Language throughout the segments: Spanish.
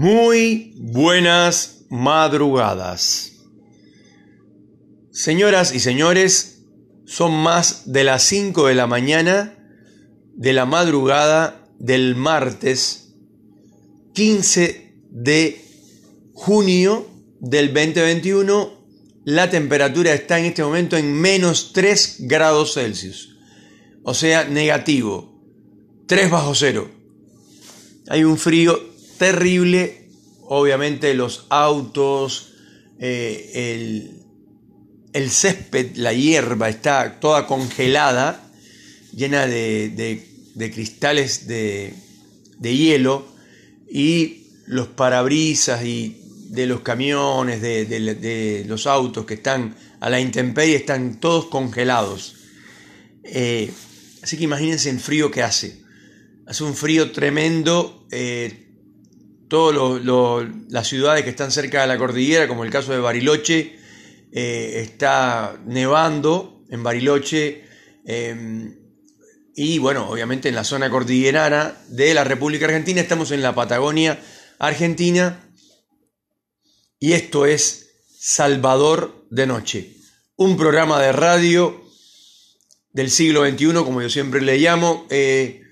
Muy buenas madrugadas. Señoras y señores, son más de las 5 de la mañana de la madrugada del martes 15 de junio del 2021. La temperatura está en este momento en menos 3 grados Celsius, o sea, negativo, 3 bajo cero. Hay un frío terrible, obviamente los autos, eh, el, césped, la hierba está toda congelada, llena de, cristales de, hielo y los parabrisas y de los camiones, de, los autos que están a la intemperie están todos congelados. Eh, así que imagínense el frío que hace. Hace un frío tremendo. Eh, todas las ciudades que están cerca de la cordillera, como el caso de Bariloche, eh, está nevando en Bariloche. Em, y bueno, obviamente en la zona cordillerana de la República Argentina, estamos en la Patagonia Argentina. Y esto es Salvador de Noche, un programa de radio del siglo XXI, como yo siempre le llamo, eh,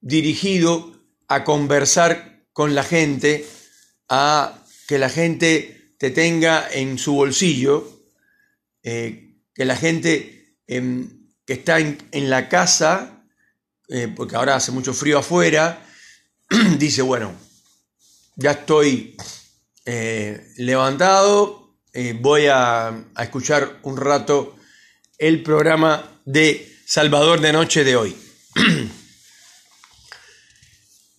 dirigido a conversar con la gente, a que la gente te tenga en su bolsillo, eh, que la gente em, que está en, la casa, eh, porque ahora hace mucho frío afuera, dice, bueno, ya estoy eh, levantado, voy a, a escuchar un rato el programa de Salvador de Noche de hoy.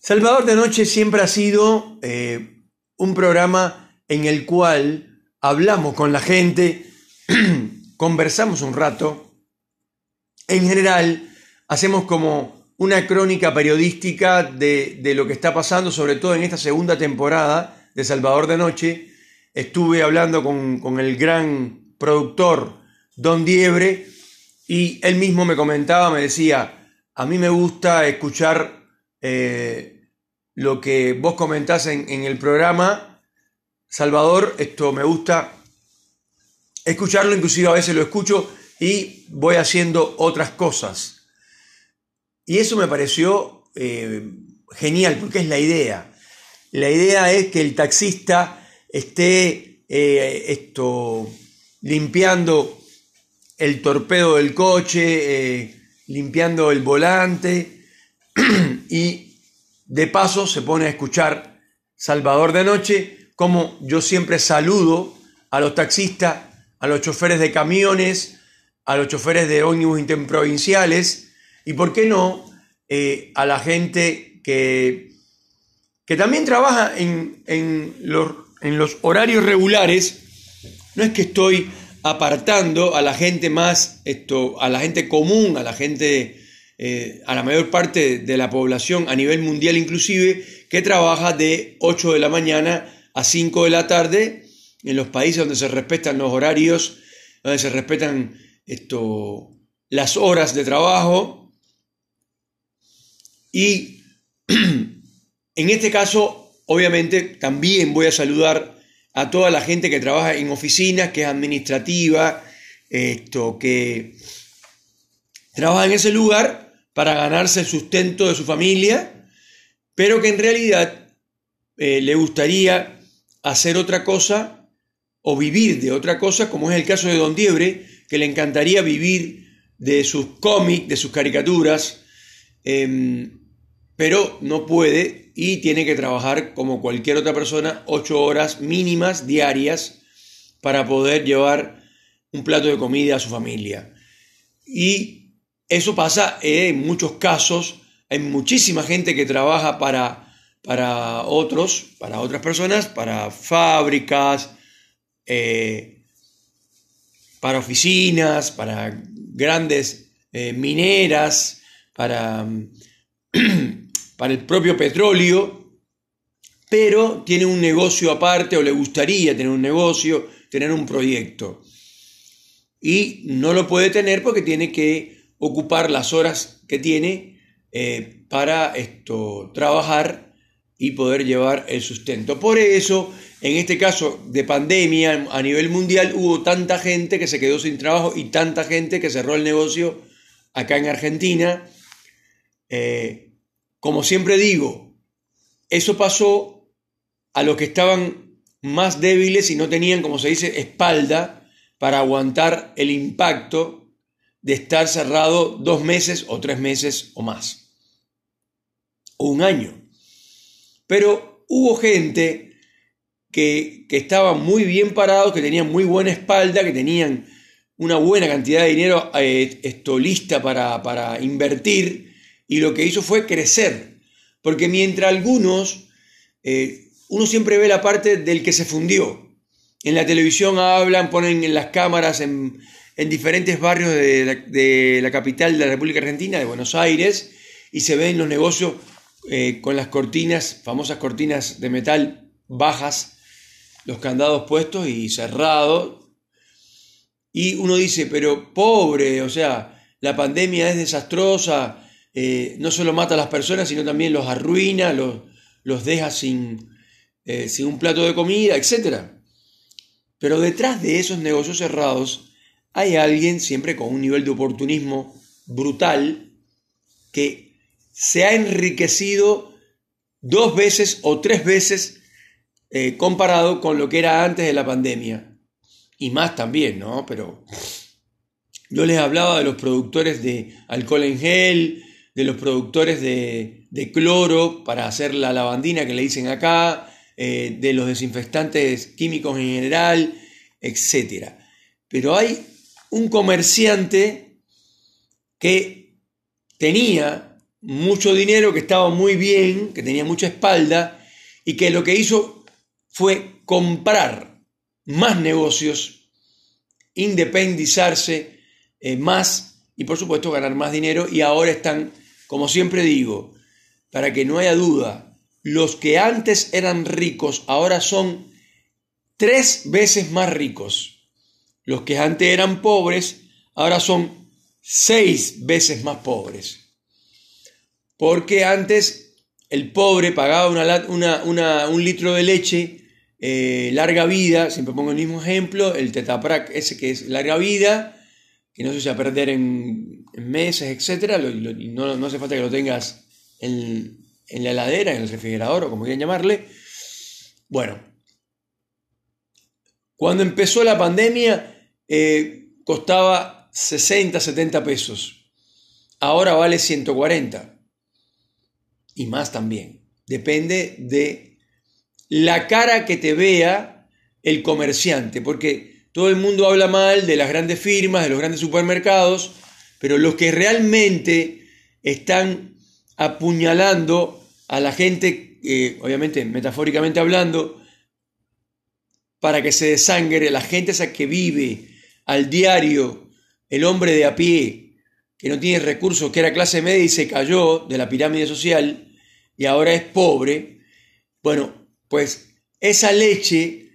Salvador de Noche siempre ha sido eh, un programa en el cual hablamos con la gente, conversamos un rato. En general, hacemos como una crónica periodística de, lo que está pasando, sobre todo en esta segunda temporada de Salvador de Noche. Estuve hablando con, el gran productor Don Diebre y él mismo me comentaba, me decía, a mí me gusta escuchar eh, lo que vos comentás en, el programa, Salvador, esto me gusta escucharlo, inclusive a veces lo escucho y voy haciendo otras cosas. Y eso me pareció eh, genial, porque es la idea. La idea es que el taxista esté eh, esto, limpiando el torpedo del coche, eh, limpiando el volante y de paso se pone a escuchar Salvador de Noche, como yo siempre saludo a los taxistas, a los choferes de camiones, a los choferes de ómnibus interprovinciales y, ¿por qué no?, eh, a la gente que, que también trabaja en, los, en los horarios regulares. No es que estoy apartando a la gente más, esto, a la gente común, a la gente eh, a la mayor parte de la población a nivel mundial inclusive, que trabaja de 8 de la mañana a 5 de la tarde en los países donde se respetan los horarios, donde se respetan esto, las horas de trabajo. Y en este caso, obviamente, también voy a saludar a toda la gente que trabaja en oficinas, que es administrativa, esto, que trabaja en ese lugar para ganarse el sustento de su familia, pero que en realidad eh, le gustaría hacer otra cosa o vivir de otra cosa, como es el caso de Don Diebre, que le encantaría vivir de sus cómics, de sus caricaturas, em, pero no puede y tiene que trabajar como cualquier otra persona ocho horas mínimas diarias para poder llevar un plato de comida a su familia. Y eso pasa en muchos casos, hay muchísima gente que trabaja para, para otros, para otras personas, para fábricas, eh, para oficinas, para grandes eh, mineras, para, para el propio petróleo, pero tiene un negocio aparte o le gustaría tener un negocio, tener un proyecto. Y no lo puede tener porque tiene que ocupar las horas que tiene eh, para esto, trabajar y poder llevar el sustento. Por eso, en este caso de pandemia a nivel mundial, hubo tanta gente que se quedó sin trabajo y tanta gente que cerró el negocio acá en Argentina. Eh, como siempre digo, eso pasó a los que estaban más débiles y no tenían, como se dice, espalda para aguantar el impacto de estar cerrado dos meses o tres meses o más, o un año. Pero hubo gente que, estaba muy bien parado, que tenían muy buena espalda, que tenían una buena cantidad de dinero eh, para, para invertir y lo que hizo fue crecer. Porque mientras algunos, eh, uno siempre ve la parte del que se fundió. En la televisión hablan, ponen en las cámaras en, diferentes barrios de la, capital de la República Argentina, de Buenos Aires, y se ven los negocios eh, con las cortinas, famosas cortinas de metal bajas, los candados puestos y cerrados. Y uno dice, pero pobre, o sea, la pandemia es desastrosa, eh, no solo mata a las personas, sino también los arruina, los, los deja sin, eh, sin un plato de comida, etc. Pero detrás de esos negocios cerrados hay alguien siempre con un nivel de oportunismo brutal que se ha enriquecido dos veces o tres veces eh, comparado con lo que era antes de la pandemia. Y más también, ¿no? Pero yo les hablaba de los productores de alcohol en gel, de los productores de, cloro para hacer la lavandina que le dicen acá, eh, de los desinfectantes químicos en general, etc. Pero hay un comerciante que tenía mucho dinero, que estaba muy bien, que tenía mucha espalda y que lo que hizo fue comprar más negocios, independizarse eh, más y por supuesto ganar más dinero y ahora están como siempre digo, para que no haya duda, los que antes eran ricos ahora son tres veces más ricos. Los que antes eran pobres ahora son seis veces más pobres. Porque antes el pobre pagaba un litro de leche eh, larga vida, siempre pongo el mismo ejemplo, el tetaprac ese que es larga vida, que no se echa a perder en, meses, etc. no, no, hace falta que lo tengas en, la heladera, en el refrigerador o como quieran llamarle. Bueno, cuando empezó la pandemia eh, costaba 60, 70 pesos. Ahora vale 140. Y más también. Depende de la cara que te vea el comerciante. Porque todo el mundo habla mal de las grandes firmas, de los grandes supermercados, pero los que realmente están apuñalando a la gente, eh, obviamente metafóricamente hablando, para que se desangre, la gente esa que vive al diario, el hombre de a pie, que no tiene recursos, que era clase media y se cayó de la pirámide social y ahora es pobre, bueno, pues esa leche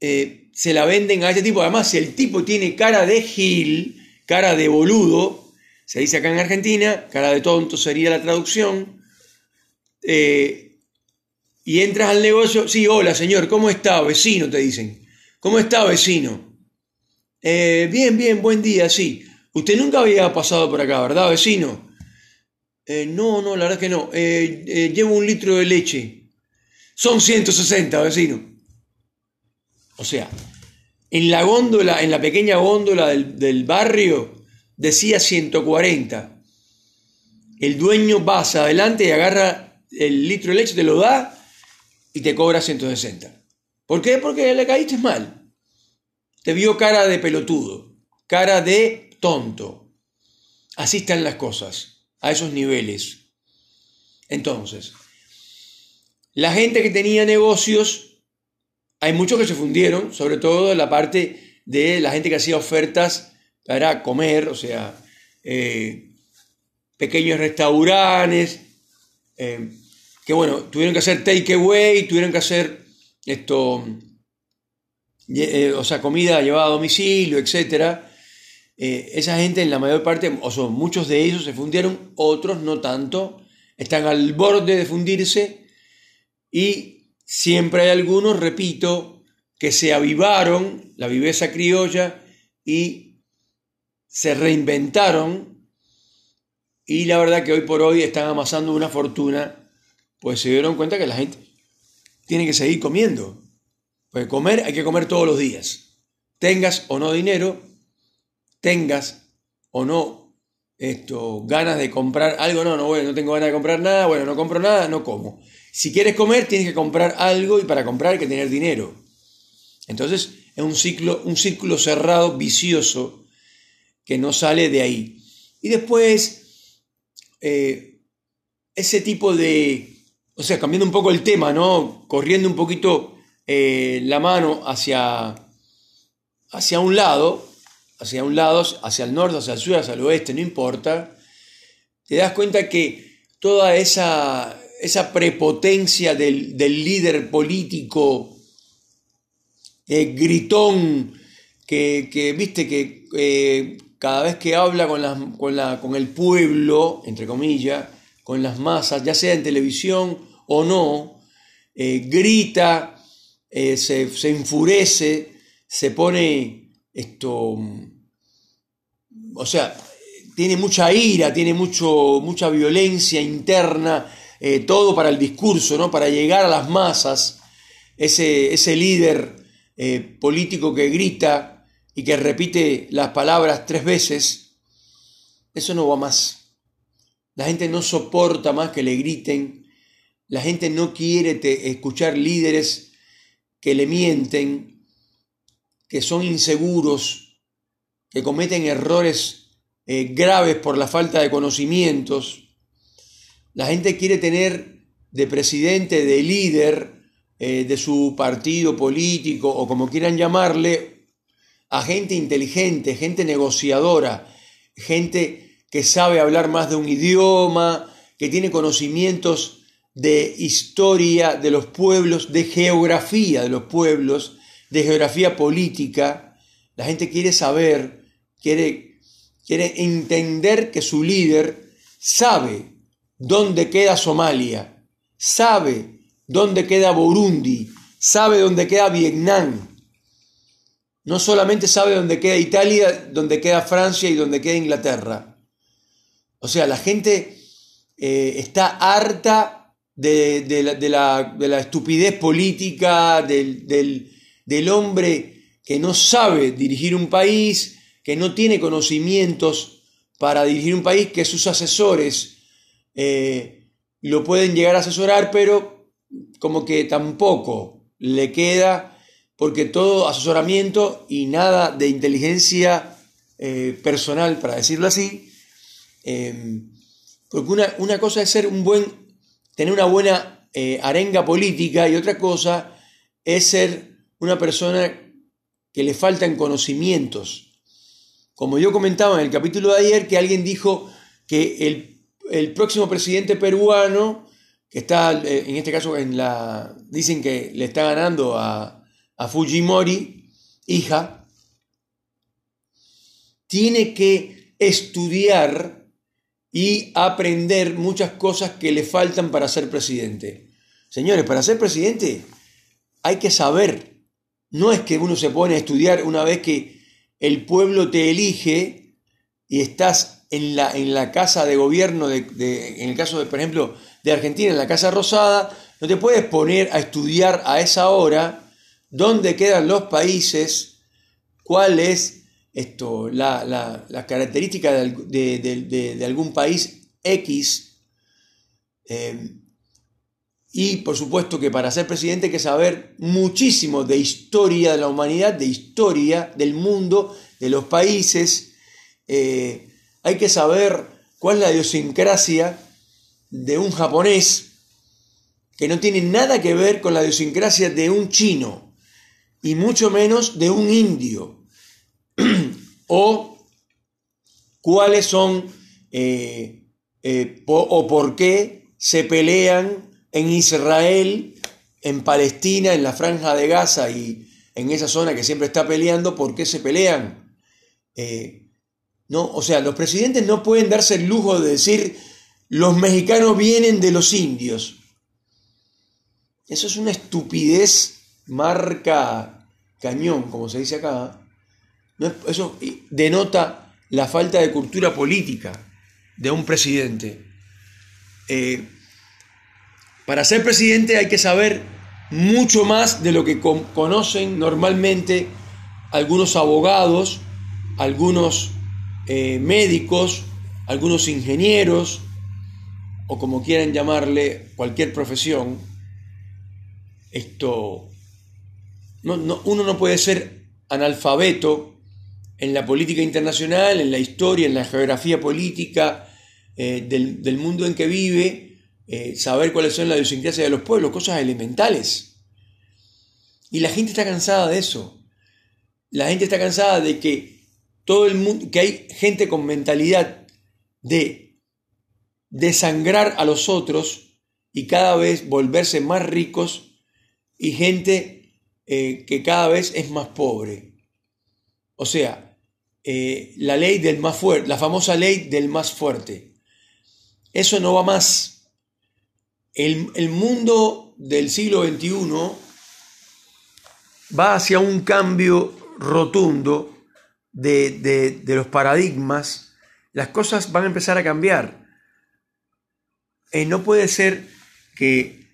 eh, se la venden a ese tipo. Además, si el tipo tiene cara de gil, cara de boludo, se dice acá en Argentina, cara de tonto sería la traducción, eh, y entras al negocio, sí, hola señor, ¿cómo está? Vecino, te dicen. ¿Cómo está, vecino? Eh, bien, bien, buen día, sí. Usted nunca había pasado por acá, ¿verdad, vecino? Eh, no, no, la verdad que no. llevo un litro de leche. Son 160, vecino. O sea, en la góndola, en la pequeña góndola del, barrio, decía 140. El dueño pasa adelante y agarra el litro de leche, te lo da y te cobra 160. ¿Por qué? Porque le caíste mal. Te vio cara de pelotudo, cara de tonto. Así están las cosas, a esos niveles. Entonces, la gente que tenía negocios hay muchos que se fundieron, sobre todo la parte de la gente que hacía ofertas para comer, o sea, eh, pequeños restaurantes, eh, que bueno, tuvieron que hacer takeaway, tuvieron que hacer esto, eh, o sea, comida llevada a domicilio, etc. esa gente en la mayor parte, o son muchos de ellos se fundieron, otros no tanto, están al borde de fundirse y siempre hay algunos, repito, que se avivaron la viveza criolla y se reinventaron y la verdad que hoy por hoy están amasando una fortuna, pues se dieron cuenta que la gente tiene que seguir comiendo. Pues comer hay que comer todos los días. Tengas o no dinero, tengas o no esto, ganas de comprar algo, no, no, bueno, no tengo ganas de comprar nada, bueno, no compro nada, no como. Si quieres comer, tienes que comprar algo y para comprar hay que tener dinero. Entonces es un ciclo, un círculo cerrado, vicioso, que no sale de ahí. Y después eh, ese tipo de, o sea, cambiando un poco el tema, ¿no? Corriendo un poquito eh, la mano hacia, hacia un lado, hacia un lado, hacia el norte, hacia el sur, hacia el oeste, no importa, te das cuenta que toda esa, esa prepotencia del, líder político eh, gritón, que, viste que cada vez que habla con, con, el pueblo, entre comillas, con las masas, ya sea en televisión o no, eh, grita, eh, se, enfurece, se pone esto, o sea, tiene mucha ira, tiene mucho, mucha violencia interna, eh, todo para el discurso, ¿no? para llegar a las masas, ese, ese líder político que grita, y que repite las palabras tres veces, eso no va más. La gente no soporta más que le griten, la gente no quiere escuchar líderes que le mienten, que son inseguros, que cometen errores eh, graves por la falta de conocimientos. La gente quiere tener de presidente, de líder eh, de su partido político o como quieran llamarle, a gente inteligente, gente negociadora, gente que sabe hablar más de un idioma, que tiene conocimientos de historia de los pueblos, de geografía de los pueblos, de geografía política. La gente quiere saber, quiere, quiere entender que su líder sabe dónde queda Somalia, sabe dónde queda Burundi, sabe dónde queda Vietnam, no solamente sabe dónde queda Italia, dónde queda Francia y dónde queda Inglaterra. O sea, la gente eh, está harta de, la, estupidez política, del, hombre que no sabe dirigir un país, que no tiene conocimientos para dirigir un país, que sus asesores eh, lo pueden llegar a asesorar, pero como que tampoco le queda porque todo asesoramiento y nada de inteligencia eh, personal, para decirlo así, eh, porque una, cosa es ser un buen, tener una buena eh, arenga política y otra cosa es ser una persona que le faltan conocimientos. Como yo comentaba en el capítulo de ayer, que alguien dijo que el, el próximo presidente peruano, que está en este caso en la, dicen que le está ganando a, a Fujimori, hija, tiene que estudiar y aprender muchas cosas que le faltan para ser presidente. Señores, para ser presidente hay que saber. No es que uno se pone a estudiar una vez que el pueblo te elige y estás en la, en la casa de gobierno, de, en el caso, de, por ejemplo, de Argentina, en la Casa Rosada, no te puedes poner a estudiar a esa hora dónde quedan los países, cuál es esto, la, característica de, algún país X. Eh, y por supuesto que para ser presidente hay que saber muchísimo de historia de la humanidad, de historia del mundo, de los países. Eh, hay que saber cuál es la idiosincrasia de un japonés que no tiene nada que ver con la idiosincrasia de un chino y mucho menos de un indio. o cuáles son eh, eh, o por qué se pelean en Israel, en Palestina, en la franja de Gaza y en esa zona que siempre está peleando, ¿por qué se pelean? Eh, no, o sea, los presidentes no pueden darse el lujo de decir los mexicanos vienen de los indios. Eso es una estupidez marca cañón, como se dice acá. Eso denota la falta de cultura política de un presidente. Eh, para ser presidente hay que saber mucho más de lo que conocen normalmente algunos abogados, algunos eh, médicos, algunos ingenieros, o como quieran llamarle, cualquier profesión. Esto, uno no puede ser analfabeto en la política internacional, en la historia, en la geografía política eh, del, mundo en que vive, eh, saber cuáles son las idiosincrasias de los pueblos, cosas elementales. Y la gente está cansada de eso. La gente está cansada de que todo el mundo, que hay gente con mentalidad de desangrar a los otros y cada vez volverse más ricos y gente eh, que cada vez es más pobre. O sea, eh, la ley del más fuerte, la famosa ley del más fuerte. Eso no va más. El, mundo del siglo XXI va hacia un cambio rotundo de, los paradigmas. Las cosas van a empezar a cambiar. Eh, no puede ser que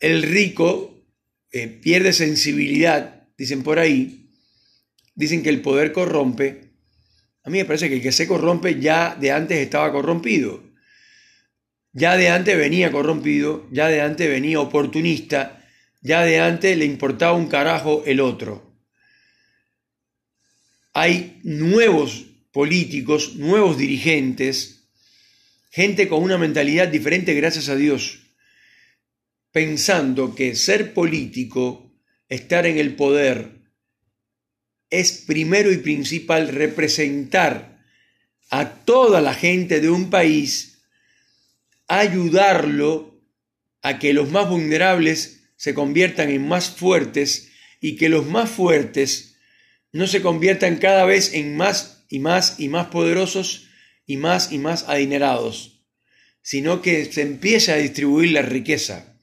el rico eh, pierde sensibilidad, dicen por ahí, dicen que el poder corrompe, a mí me parece que el que se corrompe ya de antes estaba corrompido. Ya de antes venía corrompido, ya de antes venía oportunista, ya de antes le importaba un carajo el otro. Hay nuevos políticos, nuevos dirigentes, gente con una mentalidad diferente gracias a Dios, pensando que ser político, estar en el poder, es primero y principal representar a toda la gente de un país, ayudarlo a que los más vulnerables se conviertan en más fuertes y que los más fuertes no se conviertan cada vez en más y más y más poderosos y más y más adinerados, sino que se empiece a distribuir la riqueza.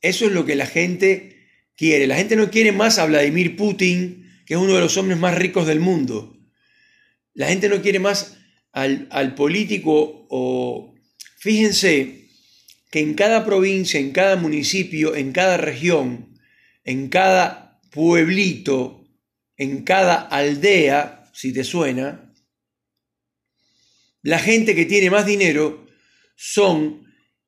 Eso es lo que la gente quiere. La gente no quiere más a Vladimir Putin, que es uno de los hombres más ricos del mundo. La gente no quiere más al, político o... Fíjense que en cada provincia, en cada municipio, en cada región, en cada pueblito, en cada aldea, si te suena, la gente que tiene más dinero son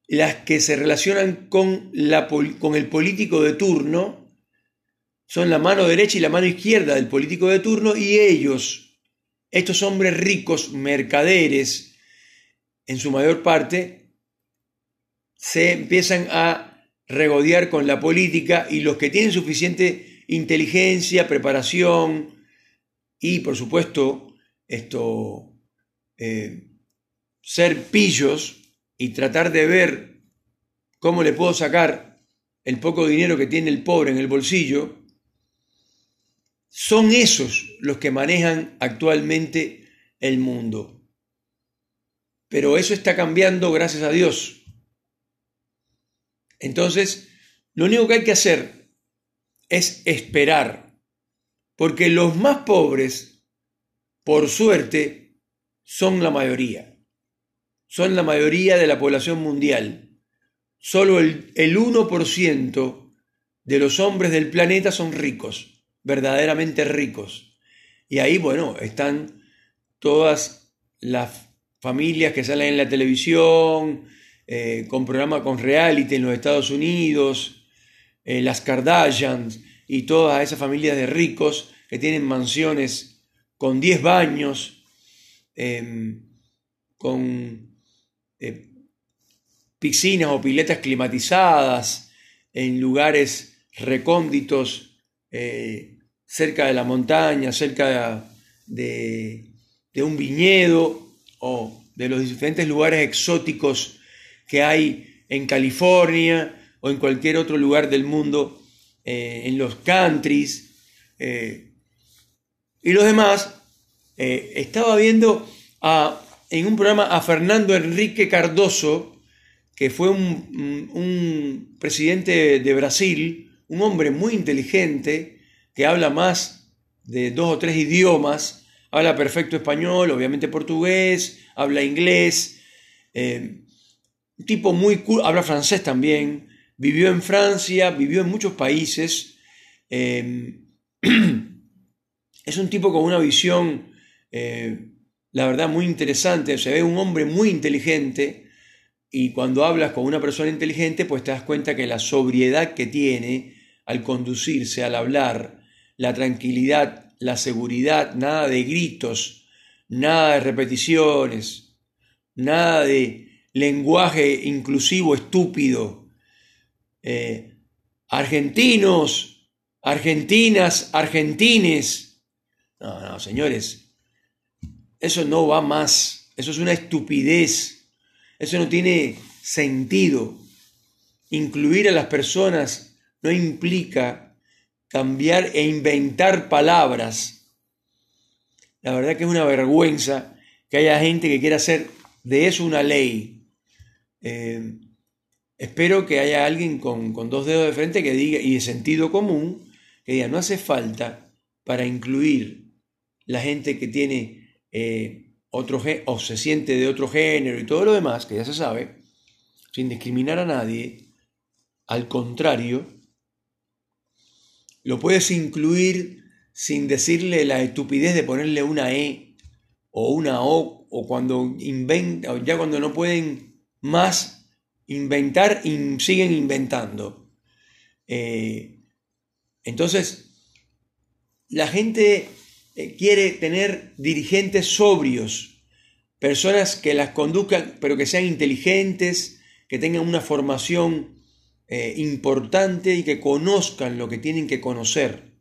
las que se relacionan con, la, con el político de turno, son la mano derecha y la mano izquierda del político de turno y ellos, estos hombres ricos, mercaderes, en su mayor parte, se empiezan a regodear con la política y los que tienen suficiente inteligencia, preparación y, por supuesto, esto, eh, ser pillos, y tratar de ver cómo le puedo sacar el poco dinero que tiene el pobre en el bolsillo, son esos los que manejan actualmente el mundo. Pero eso está cambiando gracias a Dios. Entonces, lo único que hay que hacer es esperar, porque los más pobres, por suerte, son la mayoría son la mayoría de la población mundial. Solo el, el 1% de los hombres del planeta son ricos, verdaderamente ricos. Y ahí, bueno, están todas las familias que salen en la televisión, eh, con programas con reality en los Estados Unidos, eh, las Kardashians y todas esas familias de ricos que tienen mansiones con 10 baños, em, con eh, piscinas o piletas climatizadas en lugares recónditos eh, cerca de la montaña, cerca de, un viñedo o de los diferentes lugares exóticos que hay en California o en cualquier otro lugar del mundo, eh, en los countries. y los demás, estaba viendo a en un programa a Fernando Enrique Cardoso, que fue un, un presidente de Brasil, un hombre muy inteligente, que habla más de dos o tres idiomas, habla perfecto español, obviamente portugués, habla inglés, eh, un tipo muy cool, habla francés también, vivió en Francia, vivió en muchos países, eh, es un tipo con una visión, eh, la verdad, muy interesante, se ve un hombre muy inteligente y cuando hablas con una persona inteligente, pues te das cuenta que la sobriedad que tiene al conducirse, al hablar, la tranquilidad, la seguridad, nada de gritos, nada de repeticiones, nada de lenguaje inclusivo estúpido. Eh, argentinos, argentinas, argentines. No, no, señores, eso no va más, eso es una estupidez, eso no tiene sentido. Incluir a las personas no implica cambiar e inventar palabras. La verdad que es una vergüenza que haya gente que quiera hacer de eso una ley. Eh, espero que haya alguien con, dos dedos de frente que diga, y de sentido común, que diga, no hace falta para incluir la gente que tiene eh, otro o se siente de otro género y todo lo demás, que ya se sabe, sin discriminar a nadie, al contrario, lo puedes incluir sin decirle la estupidez de ponerle una E o una O, o cuando ya cuando no pueden más inventar, siguen inventando. Eh, entonces, la gente quiere tener dirigentes sobrios, personas que las conduzcan, pero que sean inteligentes, que tengan una formación eh, importante y que conozcan lo que tienen que conocer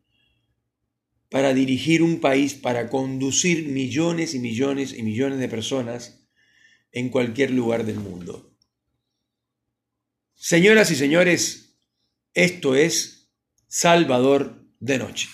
para dirigir un país, para conducir millones y millones y millones de personas en cualquier lugar del mundo. Señoras y señores, esto es Salvador de Noche.